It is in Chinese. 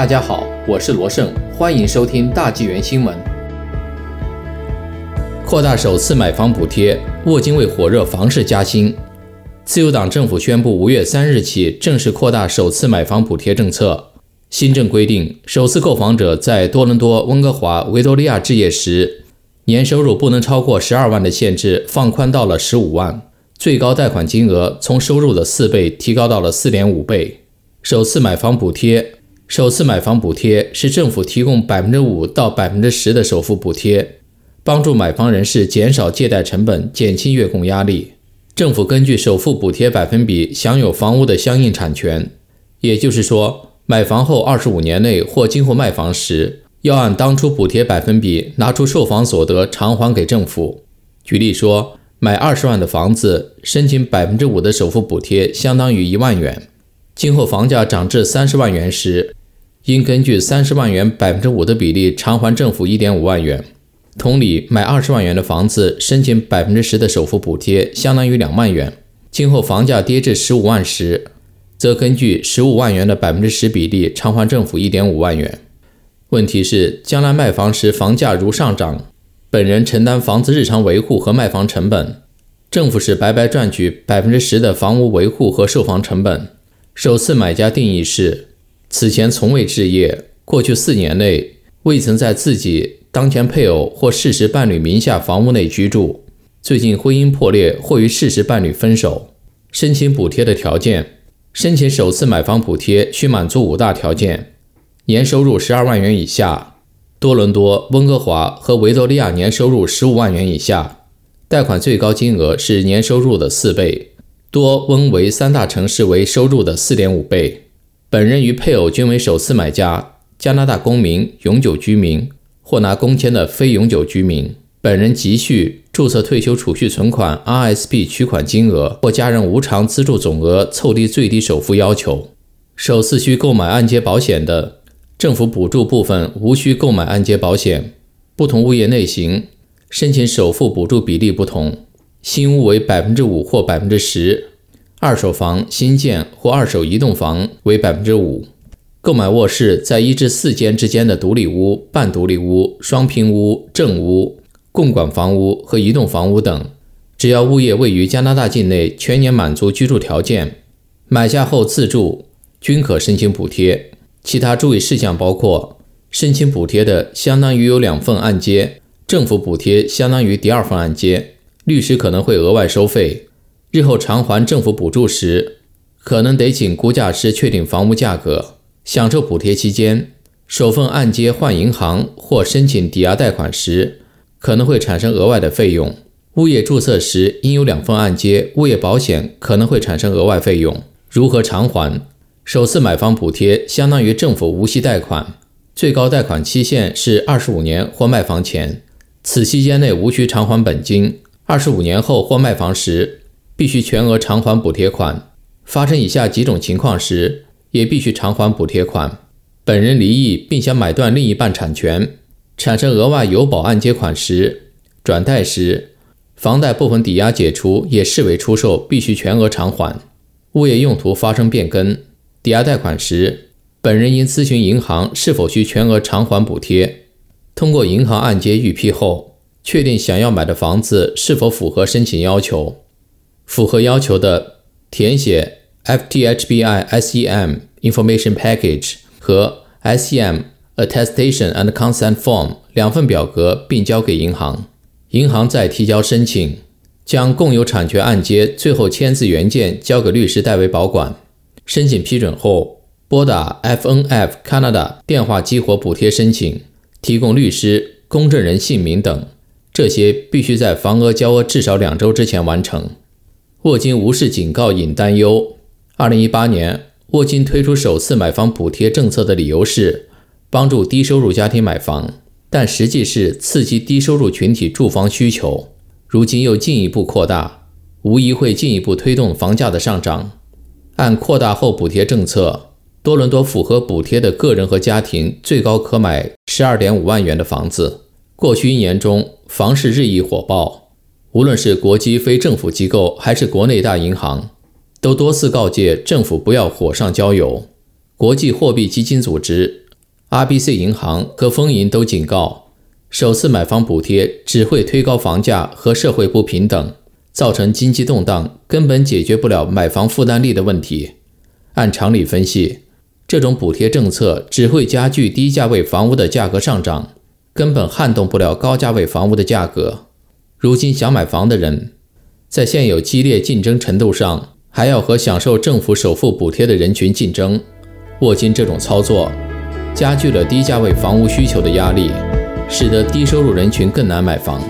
大家好，我是罗胜，欢迎收听大纪元新闻。扩大首次买房补贴，沃金为火热房市加薪。自由党政府宣布，五月三日起正式扩大首次买房补贴政策。新政规定，首次购房者在多伦多、温哥华、维多利亚置业时，年收入不能超过十二万的限制放宽到了十五万，最高贷款金额从收入的四倍提高到了四点五倍。首次买房补贴。首次买房补贴是政府提供百分之五到百分之十的首付补贴，帮助买房人士减少借贷成本，减轻月供压力。政府根据首付补贴百分比享有房屋的相应产权，也就是说，买房后二十五年内或今后卖房时，要按当初补贴百分比拿出售房所得偿还给政府。举例说，买二十万的房子，申请百分之五的首付补贴，相当于一万元。今后房价涨至三十万元时，应根据三十万元百分之五的比例偿还政府一点五万元。同理，买二十万元的房子，申请百分之十的首付补贴，相当于两万元。今后房价跌至十五万时，则根据十五万元的百分之十比例偿还政府一点五万元。问题是，将来卖房时房价如上涨，本人承担房子日常维护和卖房成本，政府是白白赚取百分之十的房屋维护和售房成本。首次买家定义是。此前从未置业，过去四年内未曾在自己当前配偶或事实伴侣名下房屋内居住，最近婚姻破裂或与事实伴侣分手。申请补贴的条件：申请首次买房补贴需满足五大条件：年收入十二万元以下，多伦多、温哥华和维多利亚年收入十五万元以下，贷款最高金额是年收入的四倍，多温维三大城市为收入的四点五倍。本人与配偶均为首次买家，加拿大公民、永久居民或拿工签的非永久居民。本人急需注册退休储蓄存款 （RSP） 取款金额或家人无偿资助总额凑低最低首付要求。首次需购买按揭保险的，政府补助部分无需购买按揭保险。不同物业类型申请首付补助比例不同，新屋为百分之五或百分之十。二手房新建或二手移动房为百分之五，购买卧室在一至四间之间的独立屋、半独立屋、双拼屋、正屋、共管房屋和移动房屋等，只要物业位于加拿大境内，全年满足居住条件，买下后自住均可申请补贴。其他注意事项包括：申请补贴的相当于有两份按揭，政府补贴相当于第二份按揭，律师可能会额外收费。日后偿还政府补助时，可能得请估价师确定房屋价格。享受补贴期间，首份按揭换银行或申请抵押贷款时，可能会产生额外的费用。物业注册时应有两份按揭，物业保险可能会产生额外费用。如何偿还？首次买房补贴相当于政府无息贷款，最高贷款期限是二十五年或卖房前，此期间内无需偿还本金。二十五年后或卖房时。必须全额偿还补贴款，发生以下几种情况时，也必须偿还补贴款：本人离异并想买断另一半产权，产生额外有保按揭款时，转贷时，房贷部分抵押解除也视为出售，必须全额偿还；物业用途发生变更，抵押贷款时，本人应咨询银行是否需全额偿还补贴。通过银行按揭预批后，确定想要买的房子是否符合申请要求。符合要求的，填写 FTHBI SEM Information Package 和 SEM Attestation and Consent Form 两份表格，并交给银行。银行再提交申请，将共有产权按揭最后签字原件交给律师代为保管。申请批准后，拨打 FNF Canada 电话激活补贴申请，提供律师、公证人姓名等，这些必须在房额交额至少两周之前完成。沃金无视警告引担忧。二零一八年，沃金推出首次买房补贴政策的理由是帮助低收入家庭买房，但实际是刺激低收入群体住房需求。如今又进一步扩大，无疑会进一步推动房价的上涨。按扩大后补贴政策，多伦多符合补贴的个人和家庭最高可买十二点五万元的房子。过去一年中，房市日益火爆。无论是国际非政府机构还是国内大银行，都多次告诫政府不要火上浇油。国际货币基金组织 RBC 银行和丰银都警告，首次买房补贴只会推高房价和社会不平等，造成经济动荡，根本解决不了买房负担力的问题。按常理分析，这种补贴政策只会加剧低价位房屋的价格上涨，根本撼动不了高价位房屋的价格。如今想买房的人，在现有激烈竞争程度上，还要和享受政府首付补贴的人群竞争。沃金这种操作。加剧了低价位房屋需求的压力，使得低收入人群更难买房。